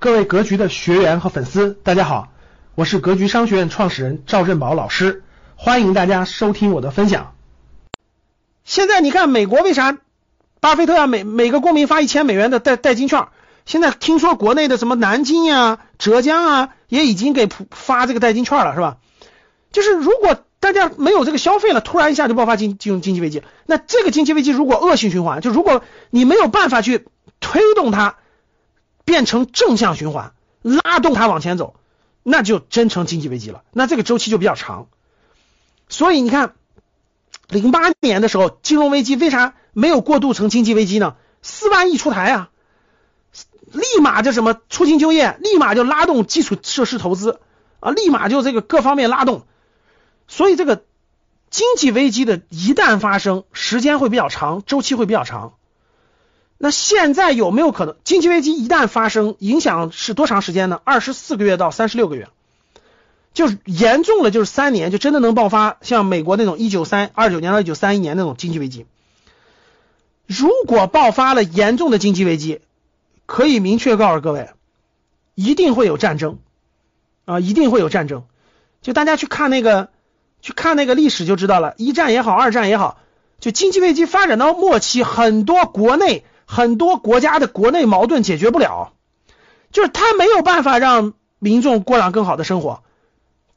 各位格局的学员和粉丝，大家好，我是格局商学院创始人赵振宝老师，欢迎大家收听我的分享。现在你看美国为啥巴菲特啊每每个公民发一千美元的代代金券？现在听说国内的什么南京呀、浙江啊，也已经给发这个代金券了，是吧？就是如果大家没有这个消费了，突然一下就爆发经进入经济危机，那这个经济危机如果恶性循环，就如果你没有办法去推动它。变成正向循环，拉动它往前走，那就真成经济危机了。那这个周期就比较长。所以你看，零八年的时候金融危机为啥没有过渡成经济危机呢？四万亿出台啊，立马就什么促进就业，立马就拉动基础设施投资啊，立马就这个各方面拉动。所以这个经济危机的一旦发生，时间会比较长，周期会比较长。那现在有没有可能经济危机一旦发生，影响是多长时间呢？二十四个月到三十六个月，就是严重了就是三年，就真的能爆发像美国那种一九三二九年到一九三一年那种经济危机。如果爆发了严重的经济危机，可以明确告诉各位，一定会有战争啊，一定会有战争。就大家去看那个，去看那个历史就知道了，一战也好，二战也好，就经济危机发展到末期，很多国内。很多国家的国内矛盾解决不了，就是他没有办法让民众过上更好的生活，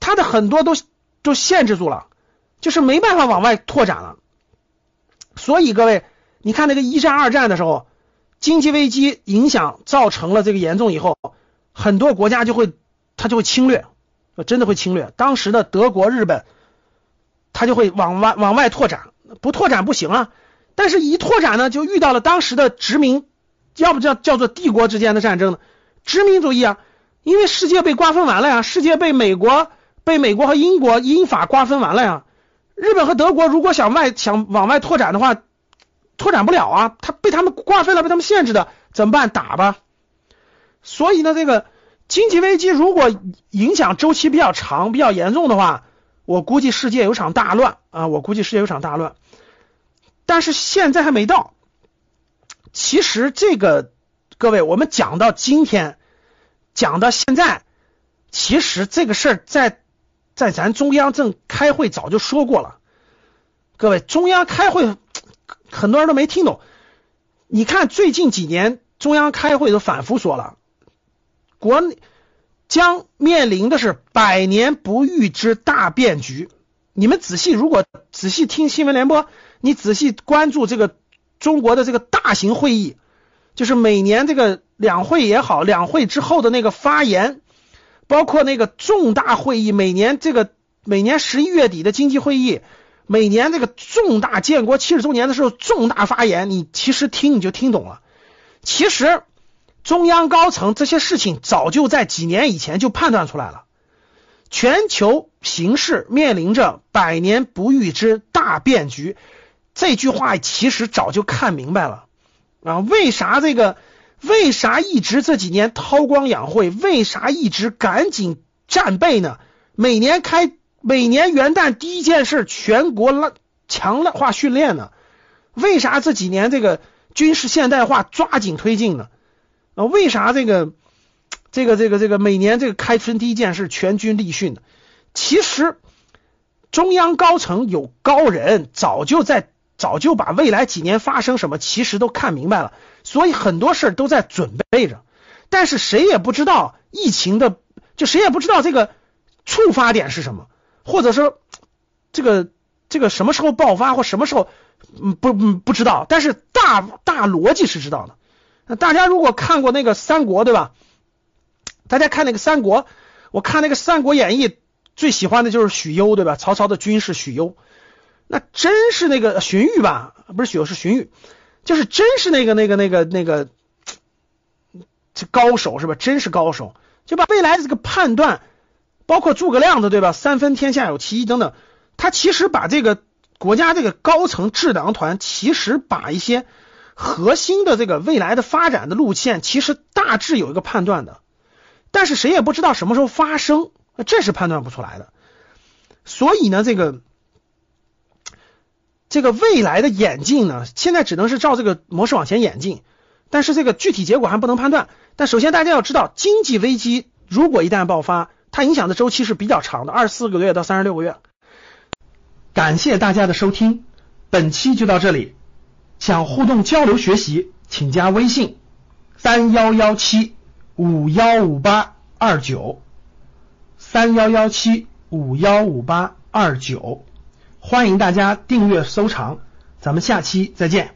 他的很多都都限制住了，就是没办法往外拓展了。所以各位，你看那个一战、二战的时候，经济危机影响造成了这个严重以后，很多国家就会他就会侵略，真的会侵略。当时的德国、日本，他就会往外往外拓展，不拓展不行啊。但是，一拓展呢，就遇到了当时的殖民，要不叫叫做帝国之间的战争呢？殖民主义啊，因为世界被瓜分完了呀，世界被美国、被美国和英国英法瓜分完了呀。日本和德国如果想外想往外拓展的话，拓展不了啊，他被他们瓜分了，被他们限制的，怎么办？打吧。所以呢，这个经济危机如果影响周期比较长、比较严重的话，我估计世界有场大乱啊！我估计世界有场大乱。但是现在还没到。其实这个，各位，我们讲到今天，讲到现在，其实这个事儿在在咱中央正开会早就说过了。各位，中央开会很多人都没听懂。你看最近几年中央开会都反复说了，国将面临的是百年不遇之大变局。你们仔细如果仔细听新闻联播。你仔细关注这个中国的这个大型会议，就是每年这个两会也好，两会之后的那个发言，包括那个重大会议，每年这个每年十一月底的经济会议，每年这个重大建国七十周年的时候重大发言，你其实听你就听懂了。其实中央高层这些事情早就在几年以前就判断出来了，全球形势面临着百年不遇之大变局。这句话其实早就看明白了啊！为啥这个？为啥一直这几年韬光养晦？为啥一直赶紧战备呢？每年开每年元旦第一件事，全国拉强化训练呢？为啥这几年这个军事现代化抓紧推进呢？啊，为啥这个这个这个这个每年这个开春第一件事全军立训呢？其实中央高层有高人，早就在。早就把未来几年发生什么，其实都看明白了，所以很多事儿都在准备着。但是谁也不知道疫情的，就谁也不知道这个触发点是什么，或者说这个这个什么时候爆发或什么时候，嗯不嗯不知道。但是大大逻辑是知道的。那大家如果看过那个三国，对吧？大家看那个三国，我看那个《三国演义》，最喜欢的就是许攸，对吧？曹操的军师许攸。那真是那个荀彧吧？不是许，是荀彧，就是真是那个那个那个那个这高手是吧？真是高手，就把未来的这个判断，包括诸葛亮的对吧？三分天下有其一等等，他其实把这个国家这个高层智囊团，其实把一些核心的这个未来的发展的路线，其实大致有一个判断的，但是谁也不知道什么时候发生，这是判断不出来的。所以呢，这个。这个未来的演进呢，现在只能是照这个模式往前演进。但是这个具体结果还不能判断。但首先大家要知道，经济危机如果一旦爆发，它影响的周期是比较长的，二十四个月到三十六个月。感谢大家的收听，本期就到这里。想互动交流学习，请加微信三幺幺七五幺五八二九三幺幺七五幺五八二九，欢迎大家订阅收藏，咱们下期再见。